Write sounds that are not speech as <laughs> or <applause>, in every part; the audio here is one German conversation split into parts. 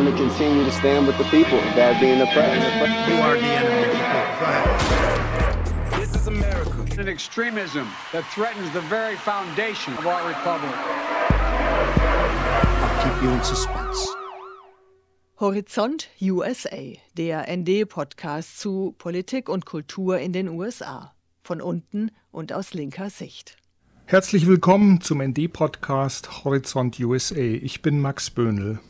I'm going to continue to stand with the people that are being oppressed. You are the enemy. This is America. An extremism that threatens the very foundation of our republic. I'll keep you in suspense. Horizont USA, der ND-Podcast zu Politik und Kultur in den USA. Von unten und aus linker Sicht. Herzlich willkommen zum ND-Podcast Horizont USA. Ich bin Max Böhnl.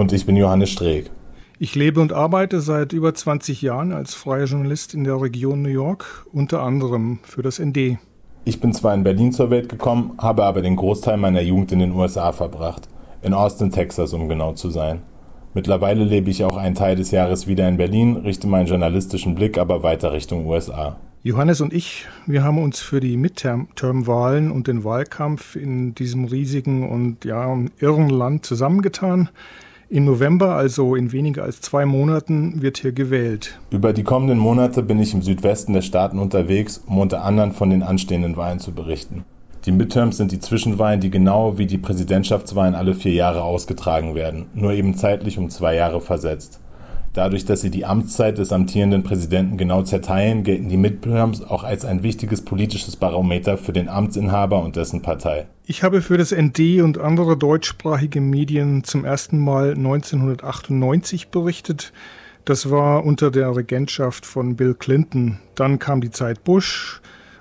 Und ich bin Johannes Streeck. Ich lebe und arbeite seit über 20 Jahren als freier Journalist in der Region New York, unter anderem für das ND. Ich bin zwar in Berlin zur Welt gekommen, habe aber den Großteil meiner Jugend in den USA verbracht. In Austin, Texas, um genau zu sein. Mittlerweile lebe ich auch einen Teil des Jahres wieder in Berlin, richte meinen journalistischen Blick aber weiter Richtung USA. Johannes und ich, wir haben uns für die Midterm-Wahlen und den Wahlkampf in diesem riesigen und ja irren Land zusammengetan. Im November, also in weniger als zwei Monaten, wird hier gewählt. Über die kommenden Monate bin ich im Südwesten der Staaten unterwegs, um unter anderem von den anstehenden Wahlen zu berichten. Die Midterms sind die Zwischenwahlen, die genau wie die Präsidentschaftswahlen alle vier Jahre ausgetragen werden, nur eben zeitlich um zwei Jahre versetzt. Dadurch, dass sie die Amtszeit des amtierenden Präsidenten genau zerteilen, gelten die Midterms auch als ein wichtiges politisches Barometer für den Amtsinhaber und dessen Partei. Ich habe für das ND und andere deutschsprachige Medien zum ersten Mal 1998 berichtet. Das war unter der Regentschaft von Bill Clinton. Dann kam die Zeit Bush,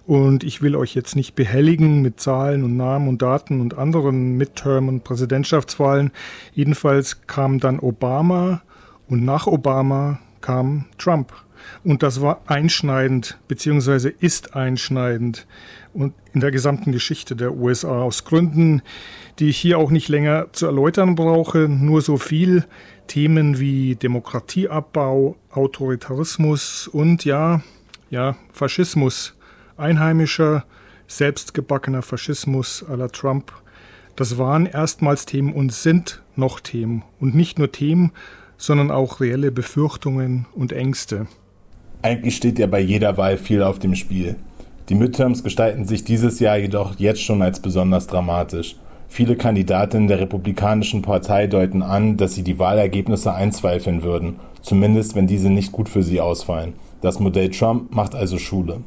und ich will euch jetzt nicht behelligen mit Zahlen und Namen und Daten und anderen Midterm- und Präsidentschaftswahlen. Jedenfalls kam dann Obama und nach Obama kam Trump. Und das war einschneidend, beziehungsweise ist einschneidend und in der gesamten Geschichte der USA aus Gründen, die ich hier auch nicht länger zu erläutern brauche. Nur so viel Themen wie Demokratieabbau, Autoritarismus und ja, ja, Faschismus einheimischer, selbstgebackener Faschismus à la Trump, das waren erstmals Themen und sind noch Themen. Und nicht nur Themen, sondern auch reelle Befürchtungen und Ängste. Eigentlich steht ja bei jeder Wahl viel auf dem Spiel. Die Midterms gestalten sich dieses Jahr jedoch jetzt schon als besonders dramatisch. Viele Kandidatinnen der Republikanischen Partei deuten an, dass sie die Wahlergebnisse einzweifeln würden, zumindest wenn diese nicht gut für sie ausfallen. Das Modell Trump macht also Schule.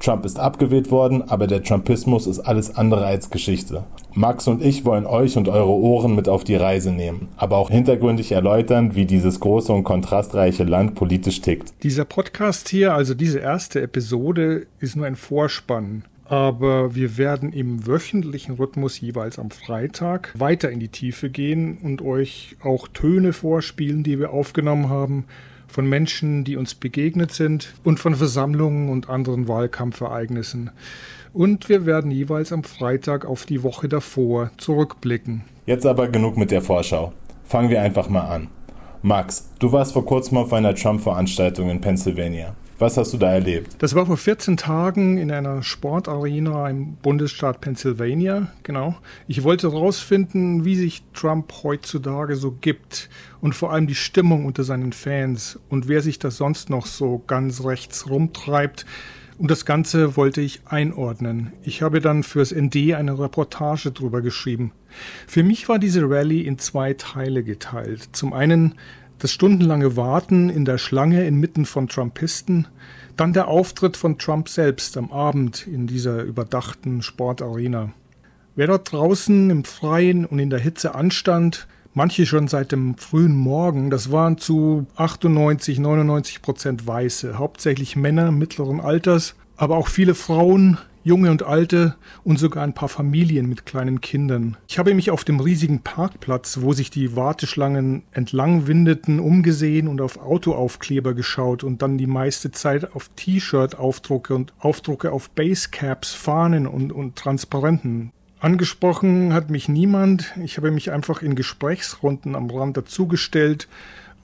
Trump ist abgewählt worden, aber der Trumpismus ist alles andere als Geschichte. Max und ich wollen euch und eure Ohren mit auf die Reise nehmen, aber auch hintergründig erläutern, wie dieses große und kontrastreiche Land politisch tickt. Dieser Podcast hier, also diese erste Episode, ist nur ein Vorspann. Aber wir werden im wöchentlichen Rhythmus jeweils am Freitag weiter in die Tiefe gehen und euch auch Töne vorspielen, die wir aufgenommen haben von Menschen, die uns begegnet sind und von Versammlungen und anderen Wahlkampfereignissen. Und wir werden jeweils am Freitag auf die Woche davor zurückblicken. Jetzt aber genug mit der Vorschau. Fangen wir einfach mal an. Max, du warst vor kurzem auf einer Trump-Veranstaltung in Pennsylvania. Was hast du da erlebt? Das war vor 14 Tagen in einer Sportarena im Bundesstaat Pennsylvania, genau. Ich wollte herausfinden, wie sich Trump heutzutage so gibt und vor allem die Stimmung unter seinen Fans und wer sich da sonst noch so ganz rechts rumtreibt. Und das Ganze wollte ich einordnen. Ich habe dann fürs ND eine Reportage drüber geschrieben. Für mich war diese Rallye in zwei Teile geteilt. Zum einen das stundenlange Warten in der Schlange inmitten von Trumpisten, dann der Auftritt von Trump selbst am Abend in dieser überdachten Sportarena. Wer dort draußen im Freien und in der Hitze anstand, manche schon seit dem frühen Morgen, das waren zu 98, 99 Prozent Weiße, hauptsächlich Männer mittleren Alters, aber auch viele Frauen, junge und alte und sogar ein paar Familien mit kleinen Kindern. Ich habe mich auf dem riesigen Parkplatz, wo sich die Warteschlangen entlang windeten, umgesehen und auf Autoaufkleber geschaut und dann die meiste Zeit auf T-Shirt-Aufdrucke und Aufdrucke auf Basecaps, Fahnen und, und Transparenten. Angesprochen hat mich niemand. Ich habe mich einfach in Gesprächsrunden am Rand dazugestellt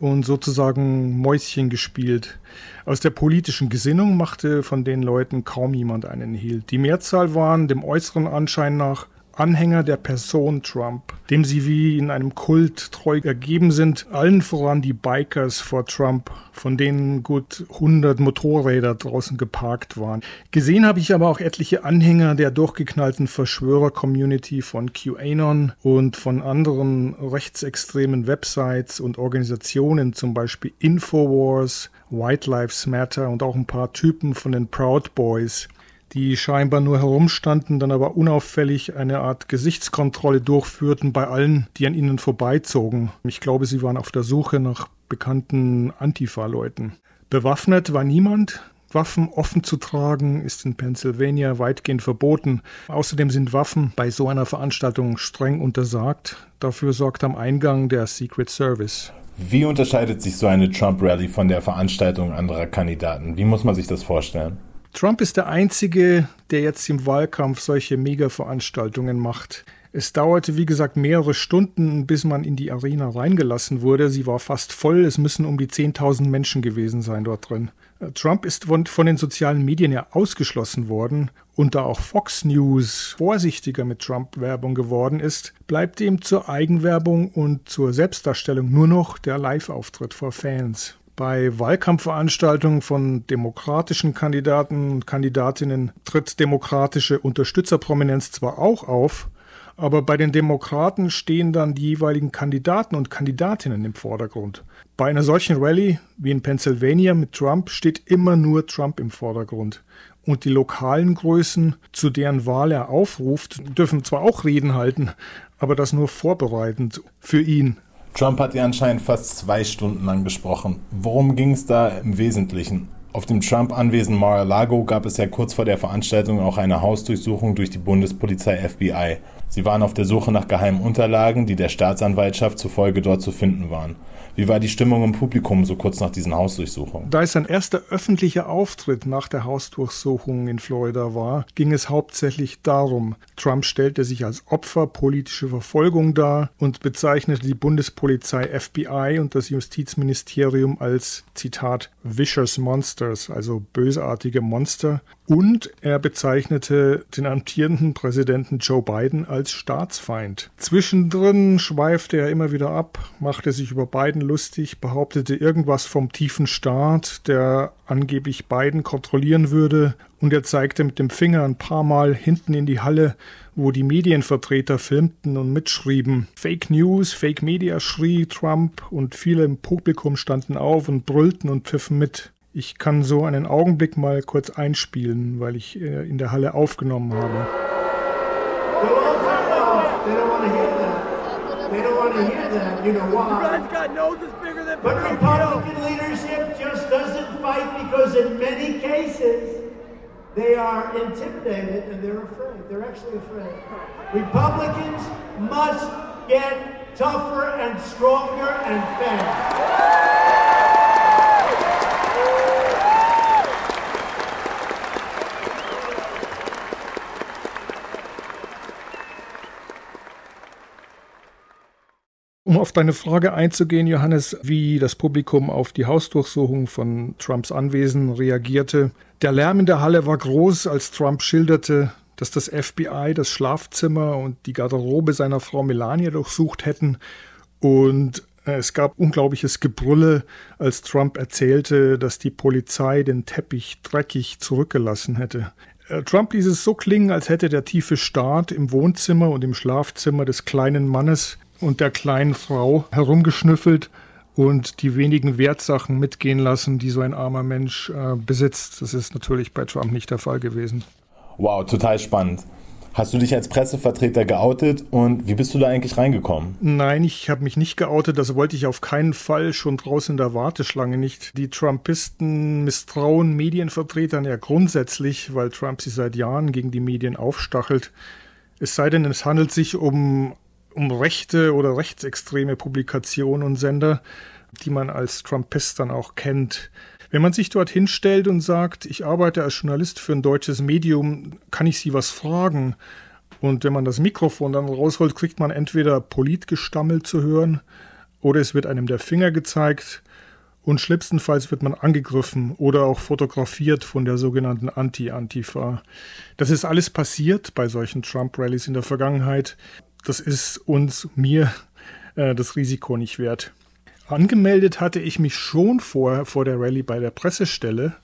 und sozusagen Mäuschen gespielt. Aus der politischen Gesinnung machte von den Leuten kaum jemand einen Hehl. Die Mehrzahl waren dem äußeren Anschein nach Anhänger der Person Trump, dem sie wie in einem Kult treu ergeben sind, allen voran die Bikers vor Trump, von denen gut 100 Motorräder draußen geparkt waren. Gesehen habe ich aber auch etliche Anhänger der durchgeknallten Verschwörer-Community von QAnon und von anderen rechtsextremen Websites und Organisationen, zum Beispiel Infowars, White Lives Matter und auch ein paar Typen von den Proud Boys, die scheinbar nur herumstanden, dann aber unauffällig eine Art Gesichtskontrolle durchführten bei allen, die an ihnen vorbeizogen. Ich glaube, sie waren auf der Suche nach bekannten Antifa-Leuten. Bewaffnet war niemand. Waffen offen zu tragen ist in Pennsylvania weitgehend verboten. Außerdem sind Waffen bei so einer Veranstaltung streng untersagt. Dafür sorgt am Eingang der Secret Service. Wie unterscheidet sich so eine Trump-Rally von der Veranstaltung anderer Kandidaten? Wie muss man sich das vorstellen? Trump ist der Einzige, der jetzt im Wahlkampf solche Mega-Veranstaltungen macht. Es dauerte, wie gesagt, mehrere Stunden, bis man in die Arena reingelassen wurde. Sie war fast voll. Es müssen um die 10.000 Menschen gewesen sein dort drin. Trump ist von, von, den sozialen Medien ja ausgeschlossen worden und da auch Fox News vorsichtiger mit Trump-Werbung geworden ist, bleibt ihm zur Eigenwerbung und zur Selbstdarstellung nur noch der Live-Auftritt vor Fans. Bei Wahlkampfveranstaltungen von demokratischen Kandidaten und Kandidatinnen tritt demokratische Unterstützerprominenz zwar auch auf, aber bei den Demokraten stehen dann die jeweiligen Kandidaten und Kandidatinnen im Vordergrund. Bei einer solchen Rallye wie in Pennsylvania mit Trump steht immer nur Trump im Vordergrund. Und die lokalen Größen, zu deren Wahl er aufruft, dürfen zwar auch Reden halten, aber das nur vorbereitend für ihn Trump hat ihr anscheinend fast zwei Stunden lang gesprochen. Worum ging es da im Wesentlichen? Auf dem Trump-Anwesen Mar-a-Lago gab es ja kurz vor der Veranstaltung auch eine Hausdurchsuchung durch die Bundespolizei FBI. Sie waren auf der Suche nach geheimen Unterlagen, die der Staatsanwaltschaft zufolge dort zu finden waren. Wie war die Stimmung im Publikum so kurz nach diesen Hausdurchsuchungen? Da es sein erster öffentlicher Auftritt nach der Hausdurchsuchung in Florida war, ging es hauptsächlich darum. Trump stellte sich als Opfer politischer Verfolgung dar und bezeichnete die Bundespolizei FBI und das Justizministerium als Zitat vicious monsters, also bösartige Monster und er bezeichnete den amtierenden Präsidenten Joe Biden als Staatsfeind. Zwischendrin schweifte er immer wieder ab, machte sich über Biden lustig, behauptete irgendwas vom tiefen Staat, der angeblich Biden kontrollieren würde, und er zeigte mit dem Finger ein paar Mal hinten in die Halle, wo die Medienvertreter filmten und mitschrieben. Fake News, Fake Media schrie Trump und viele im Publikum standen auf und brüllten und pfiffen mit. Ich kann so einen Augenblick mal kurz einspielen, weil ich äh, in der Halle aufgenommen habe. But Republican leadership just doesn't fight because in many cases they are intimidated and they're afraid. They're actually afraid. Republicans must get tougher and stronger and fair. Um auf deine Frage einzugehen, Johannes, wie das Publikum auf die Hausdurchsuchung von Trumps Anwesen reagierte. Der Lärm in der Halle war groß, als Trump schilderte, dass das FBI das Schlafzimmer und die Garderobe seiner Frau Melania durchsucht hätten. Und es gab unglaubliches Gebrülle, als Trump erzählte, dass die Polizei den Teppich dreckig zurückgelassen hätte. Äh, Trump ließ es so klingen, als hätte der tiefe Staat im Wohnzimmer und im Schlafzimmer des kleinen Mannes und der kleinen Frau herumgeschnüffelt und die wenigen Wertsachen mitgehen lassen, die so ein armer Mensch äh, besitzt. Das ist natürlich bei Trump nicht der Fall gewesen. Wow, total spannend. Hast du dich als Pressevertreter geoutet und wie bist du da eigentlich reingekommen? Nein, ich habe mich nicht geoutet. Das wollte ich auf keinen Fall schon draußen in der Warteschlange nicht. Die Trumpisten misstrauen Medienvertretern ja grundsätzlich, weil Trump sie seit Jahren gegen die Medien aufstachelt. Es sei denn, es handelt sich um um rechte oder rechtsextreme Publikationen und Sender, die man als Trumpist dann auch kennt. Wenn man sich dort hinstellt und sagt, ich arbeite als Journalist für ein deutsches Medium, kann ich Sie was fragen? Und wenn man das Mikrofon dann rausholt, kriegt man entweder Politgestammel zu hören oder es wird einem der Finger gezeigt und schlimmstenfalls wird man angegriffen oder auch fotografiert von der sogenannten Anti-Antifa. Das ist alles passiert bei solchen Trump-Rallies in der Vergangenheit. Das ist uns, mir, äh, das Risiko nicht wert. Angemeldet hatte ich mich schon vorher vor der Rallye bei der Pressestelle.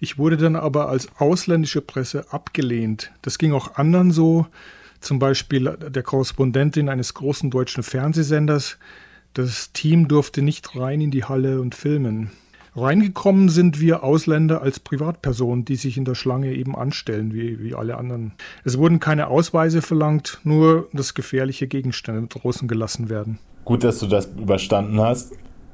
Ich wurde dann aber als ausländische Presse abgelehnt. Das ging auch anderen so, zum Beispiel der Korrespondentin eines großen deutschen Fernsehsenders. Das Team durfte nicht rein in die Halle und filmen. Reingekommen sind wir Ausländer als Privatpersonen, die sich in der Schlange eben anstellen, wie, wie alle anderen. Es wurden keine Ausweise verlangt, nur dass gefährliche Gegenstände draußen gelassen werden. Gut, dass du das überstanden hast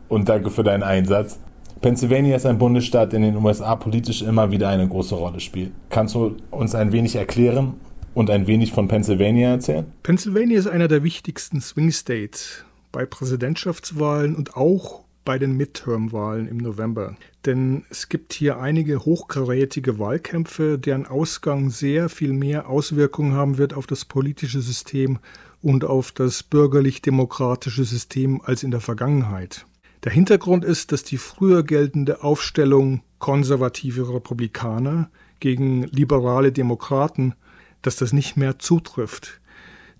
und danke für deinen Einsatz. Pennsylvania ist ein Bundesstaat, der in den USA politisch immer wieder eine große Rolle spielt. Kannst du uns ein wenig erklären und ein wenig von Pennsylvania erzählen? Pennsylvania ist einer der wichtigsten Swing States bei Präsidentschaftswahlen und auch bei den Midterm-Wahlen im November. Denn es gibt hier einige hochkarätige Wahlkämpfe, deren Ausgang sehr viel mehr Auswirkungen haben wird auf das politische System und auf das bürgerlich-demokratische System als in der Vergangenheit. Der Hintergrund ist, dass die früher geltende Aufstellung konservative Republikaner gegen liberale Demokraten, dass das nicht mehr zutrifft.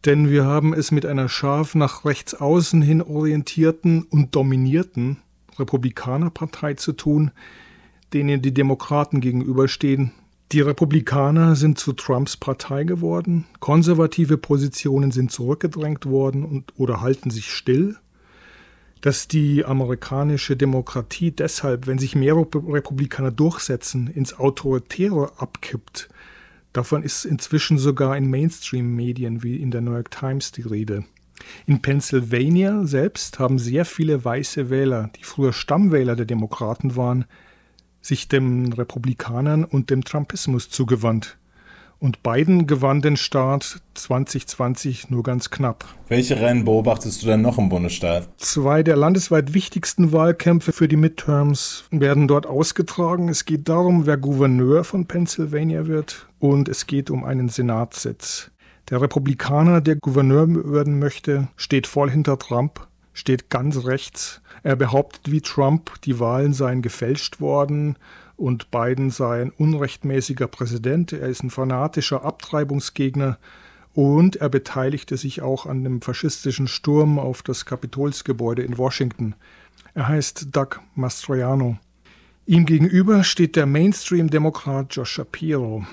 Denn wir haben es mit einer scharf nach rechts außen hin orientierten und dominierten Republikanerpartei zu tun, denen die Demokraten gegenüberstehen. Die Republikaner sind zu Trumps Partei geworden, konservative Positionen sind zurückgedrängt worden und oder halten sich still dass die amerikanische Demokratie deshalb, wenn sich mehr Republikaner durchsetzen, ins Autoritäre abkippt. Davon ist inzwischen sogar in Mainstream-Medien wie in der New York Times die Rede. In Pennsylvania selbst haben sehr viele weiße Wähler, die früher Stammwähler der Demokraten waren, sich den Republikanern und dem Trumpismus zugewandt. Und Biden gewann den Start 2020 nur ganz knapp. Welche Rennen beobachtest du denn noch im Bundesstaat? Zwei der landesweit wichtigsten Wahlkämpfe für die Midterms werden dort ausgetragen. Es geht darum, wer Gouverneur von Pennsylvania wird und es geht um einen Senatssitz. Der Republikaner, der Gouverneur werden möchte, steht voll hinter Trump, steht ganz rechts. Er behauptet wie Trump, die Wahlen seien gefälscht worden und Biden sei ein unrechtmäßiger Präsident, er ist ein fanatischer Abtreibungsgegner und er beteiligte sich auch an dem faschistischen Sturm auf das Kapitolsgebäude in Washington. Er heißt Doug Mastriano. Ihm gegenüber steht der Mainstream-Demokrat Josh Shapiro.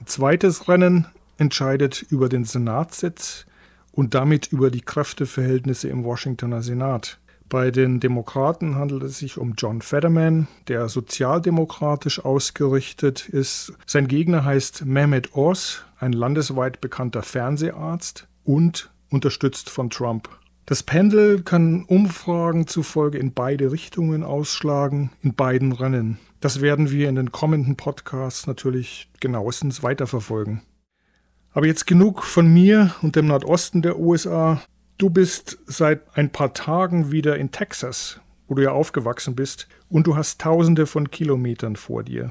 Ein zweites Rennen entscheidet über den Senatssitz und damit über die Kräfteverhältnisse im Washingtoner Senat. Bei den Demokraten handelt es sich um John Fetterman, der sozialdemokratisch ausgerichtet ist. Sein Gegner heißt Mehmet Oz, ein landesweit bekannter Fernseharzt und unterstützt von Trump. Das Pendel kann Umfragen zufolge in beide Richtungen ausschlagen, in beiden Rennen. Das werden wir in den kommenden Podcasts natürlich genauestens weiterverfolgen. Aber jetzt genug von mir und dem Nordosten der USA. Du bist seit ein paar Tagen wieder in Texas, wo du ja aufgewachsen bist, und du hast tausende von Kilometern vor dir.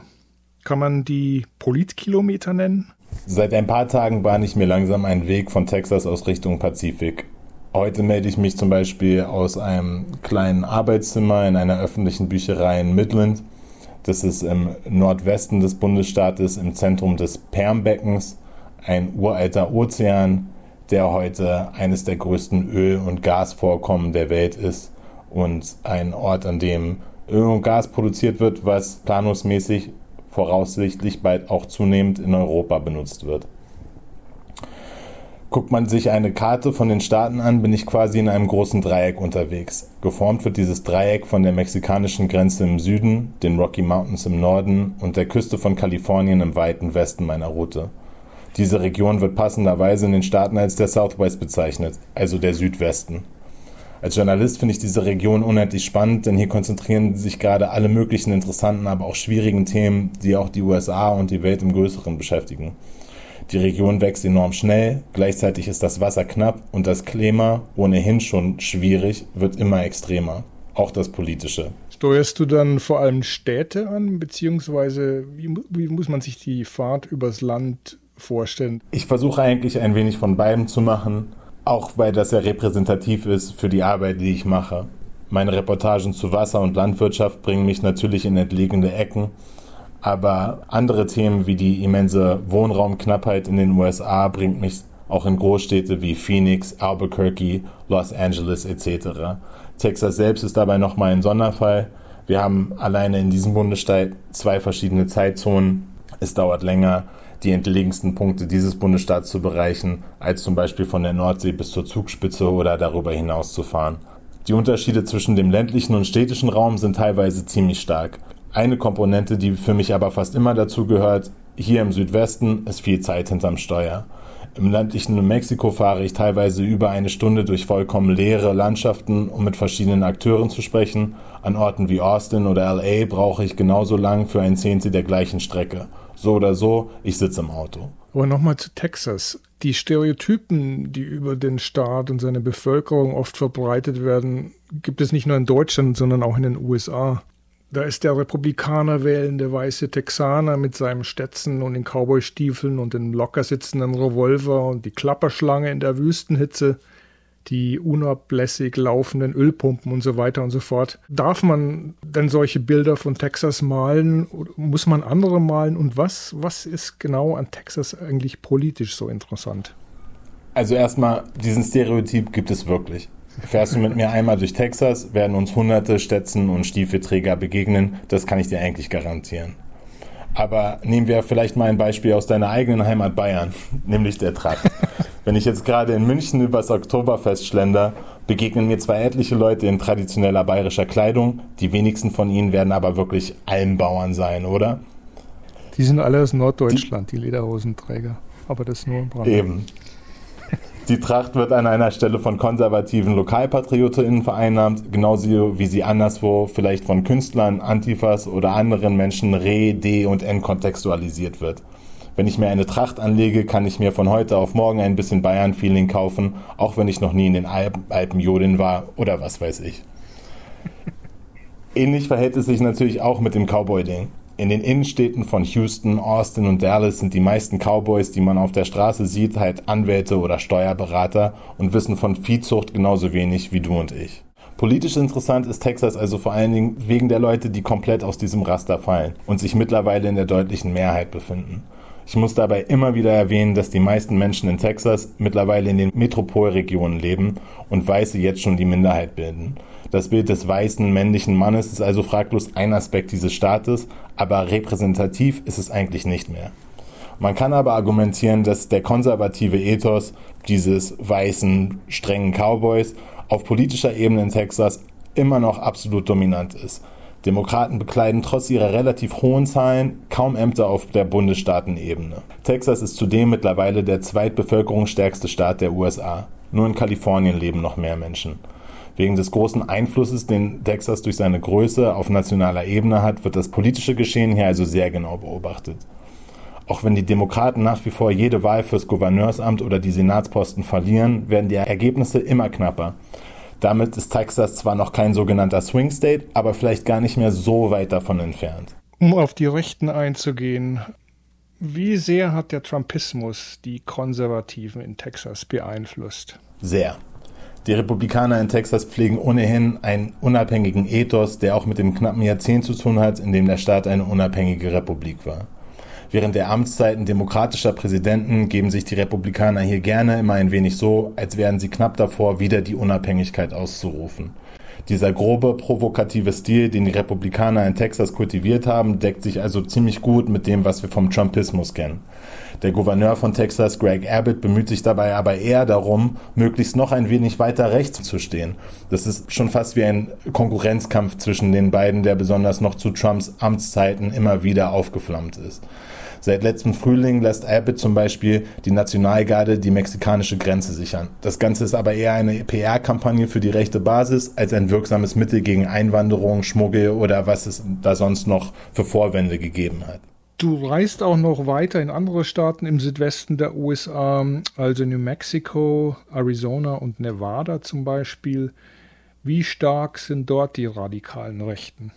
Kann man die Politkilometer nennen? Seit ein paar Tagen bahne ich mir langsam einen Weg von Texas aus Richtung Pazifik. Heute melde ich mich zum Beispiel aus einem kleinen Arbeitszimmer in einer öffentlichen Bücherei in Midland. Das ist im Nordwesten des Bundesstaates, im Zentrum des Permbeckens, ein uralter Ozean, der heute eines der größten Öl- und Gasvorkommen der Welt ist und ein Ort, an dem Öl und Gas produziert wird, was planungsmäßig voraussichtlich bald auch zunehmend in Europa benutzt wird. Guckt man sich eine Karte von den Staaten an, bin ich quasi in einem großen Dreieck unterwegs. Geformt wird dieses Dreieck von der mexikanischen Grenze im Süden, den Rocky Mountains im Norden und der Küste von Kalifornien im weiten Westen meiner Route. Diese Region wird passenderweise in den Staaten als der Southwest bezeichnet, also der Südwesten. Als Journalist finde ich diese Region unendlich spannend, denn hier konzentrieren sich gerade alle möglichen interessanten, aber auch schwierigen Themen, die auch die USA und die Welt im Größeren beschäftigen. Die Region wächst enorm schnell, gleichzeitig ist das Wasser knapp und das Klima, ohnehin schon schwierig, wird immer extremer. Auch das Politische. Steuerst du dann vor allem Städte an, beziehungsweise wie, wie muss man sich die Fahrt übers Land vorstellen? Ich versuche eigentlich ein wenig von beidem zu machen, auch weil das ja repräsentativ ist für die Arbeit, die ich mache. Meine Reportagen zu Wasser und Landwirtschaft bringen mich natürlich in entlegene Ecken, aber andere Themen wie die immense Wohnraumknappheit in den USA bringt mich auch in Großstädte wie Phoenix, Albuquerque, Los Angeles etc. Texas selbst ist dabei nochmal ein Sonderfall. Wir haben alleine in diesem Bundesstaat zwei verschiedene Zeitzonen. Es dauert länger, die entlegensten Punkte dieses Bundesstaats zu bereichen, als zum Beispiel von der Nordsee bis zur Zugspitze oder darüber hinaus zu fahren. Die Unterschiede zwischen dem ländlichen und städtischen Raum sind teilweise ziemlich stark. Eine Komponente, die für mich aber fast immer dazu gehört, hier im Südwesten ist viel Zeit hinterm Steuer. Im ländlichen New Mexico fahre ich teilweise über eine Stunde durch vollkommen leere Landschaften, um mit verschiedenen Akteuren zu sprechen. An Orten wie Austin oder LA brauche ich genauso lang für ein Zehntel der gleichen Strecke. So oder so, ich sitze im Auto. Aber nochmal zu Texas. Die Stereotypen, die über den Staat und seine Bevölkerung oft verbreitet werden, gibt es nicht nur in Deutschland, sondern auch in den USA. Da ist der Republikaner wählende weiße Texaner mit seinem Stetson und den Cowboystiefeln und den locker sitzenden Revolver und die Klapperschlange in der Wüstenhitze, die unablässig laufenden Ölpumpen und so weiter und so fort. Darf man denn solche Bilder von Texas malen? Muss man andere malen? Und was, was ist genau an Texas eigentlich politisch so interessant? Also erstmal, diesen Stereotyp gibt es wirklich. Fährst du mit mir einmal durch Texas, werden uns hunderte Stetson und Stiefelträger begegnen, das kann ich dir eigentlich garantieren. Aber nehmen wir vielleicht mal ein Beispiel aus deiner eigenen Heimat Bayern, <laughs> nämlich der Tracht. Wenn ich jetzt gerade in München übers Oktoberfest schlender, begegnen mir zwar etliche Leute in traditioneller bayerischer Kleidung, die wenigsten von ihnen werden aber wirklich Almbauern sein, oder? Die sind alle aus Norddeutschland, die, die Lederhosenträger. Aber das nur im Brand. Eben. Die Tracht wird an einer Stelle von konservativen LokalpatriotInnen vereinnahmt, genauso wie sie anderswo vielleicht von Künstlern, Antifas oder anderen Menschen re-, de- und entkontextualisiert wird. Wenn ich mir eine Tracht anlege, kann ich mir von heute auf morgen ein bisschen Bayern-Feeling kaufen, auch wenn ich noch nie in den Alpen, Alpen Jodin war oder was weiß ich. Ähnlich verhält es sich natürlich auch mit dem Cowboy-Ding. In den Innenstädten von Houston, Austin und Dallas sind die meisten Cowboys, die man auf der Straße sieht, halt Anwälte oder Steuerberater und wissen von Viehzucht genauso wenig wie du und ich. Politisch interessant ist Texas also vor allen Dingen wegen der Leute, die komplett aus diesem Raster fallen und sich mittlerweile in der deutlichen Mehrheit befinden. Ich muss dabei immer wieder erwähnen, dass die meisten Menschen in Texas mittlerweile in den Metropolregionen leben und Weiße jetzt schon die Minderheit bilden. Das Bild des weißen männlichen Mannes ist also fraglos ein Aspekt dieses Staates, aber repräsentativ ist es eigentlich nicht mehr. Man kann aber argumentieren, dass der konservative Ethos dieses weißen, strengen Cowboys auf politischer Ebene in Texas immer noch absolut dominant ist. Demokraten bekleiden trotz ihrer relativ hohen Zahlen kaum Ämter auf der Bundesstaatenebene. Texas ist zudem mittlerweile der zweitbevölkerungsstärkste Staat der USA. Nur in Kalifornien leben noch mehr Menschen. Wegen des großen Einflusses, den Texas durch seine Größe auf nationaler Ebene hat, wird das politische Geschehen hier also sehr genau beobachtet. Auch wenn die Demokraten nach wie vor jede Wahl fürs Gouverneursamt oder die Senatsposten verlieren, werden die Ergebnisse immer knapper. Damit ist Texas zwar noch kein sogenannter Swing State, aber vielleicht gar nicht mehr so weit davon entfernt. Um auf die Rechten einzugehen, wie sehr hat der Trumpismus die Konservativen in Texas beeinflusst? Sehr. Die Republikaner in Texas pflegen ohnehin einen unabhängigen Ethos, der auch mit dem knappen Jahrzehnt zu tun hat, in dem der Staat eine unabhängige Republik war. Während der Amtszeiten demokratischer Präsidenten geben sich die Republikaner hier gerne immer ein wenig so, als wären sie knapp davor, wieder die Unabhängigkeit auszurufen. Dieser grobe, provokative Stil, den die Republikaner in Texas kultiviert haben, deckt sich also ziemlich gut mit dem, was wir vom Trumpismus kennen. Der Gouverneur von Texas, Greg Abbott, bemüht sich dabei aber eher darum, möglichst noch ein wenig weiter rechts zu stehen. Das ist schon fast wie ein Konkurrenzkampf zwischen den beiden, der besonders noch zu Trumps Amtszeiten immer wieder aufgeflammt ist. Seit letztem Frühling lässt Abbott zum Beispiel die Nationalgarde die mexikanische Grenze sichern. Das Ganze ist aber eher eine PR-Kampagne für die rechte Basis als ein wirksames Mittel gegen Einwanderung, Schmuggel oder was es da sonst noch für Vorwände gegeben hat. Du reist auch noch weiter in andere Staaten im Südwesten der USA, also New Mexico, Arizona und Nevada zum Beispiel. Wie stark sind dort die radikalen Rechten?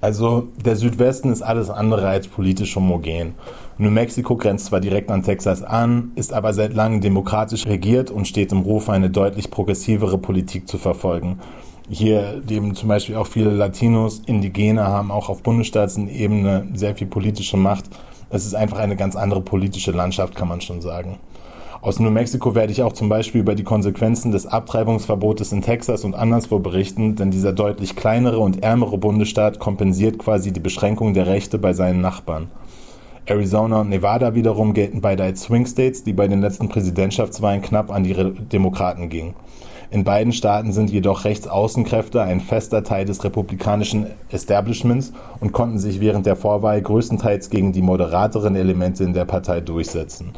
Also der Südwesten ist alles andere als politisch homogen. New Mexico grenzt zwar direkt an Texas an, ist aber seit langem demokratisch regiert und steht im Ruf, eine deutlich progressivere Politik zu verfolgen. Hier leben zum Beispiel auch viele Latinos, Indigene haben auch auf Bundesstaatsebene sehr viel politische Macht. Es ist einfach eine ganz andere politische Landschaft, kann man schon sagen. Aus New Mexico werde ich auch zum Beispiel über die Konsequenzen des Abtreibungsverbotes in Texas und anderswo berichten, denn dieser deutlich kleinere und ärmere Bundesstaat kompensiert quasi die Beschränkung der Rechte bei seinen Nachbarn. Arizona und Nevada wiederum gelten beide als Swing States, die bei den letzten Präsidentschaftswahlen knapp an die Demokraten gingen. In beiden Staaten sind jedoch Rechtsaußenkräfte ein fester Teil des republikanischen Establishments und konnten sich während der Vorwahl größtenteils gegen die moderateren Elemente in der Partei durchsetzen.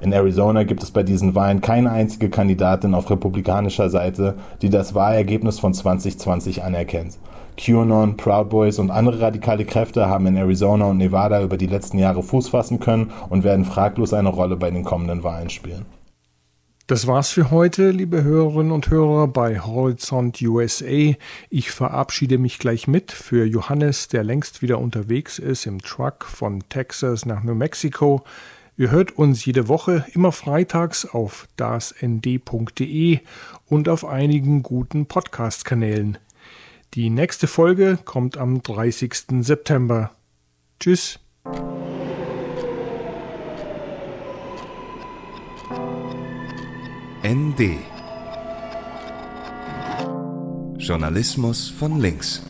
In Arizona gibt es bei diesen Wahlen keine einzige Kandidatin auf republikanischer Seite, die das Wahlergebnis von 2020 anerkennt. QAnon, Proud Boys und andere radikale Kräfte haben in Arizona und Nevada über die letzten Jahre Fuß fassen können und werden fraglos eine Rolle bei den kommenden Wahlen spielen. Das war's für heute, liebe Hörerinnen und Hörer bei Horizont USA. Ich verabschiede mich gleich mit für Johannes, der längst wieder unterwegs ist im Truck von Texas nach New Mexico. Ihr hört uns jede Woche immer freitags auf dasnd.de und auf einigen guten Podcast-Kanälen. Die nächste Folge kommt am 30. September. Tschüss. ND Journalismus von links.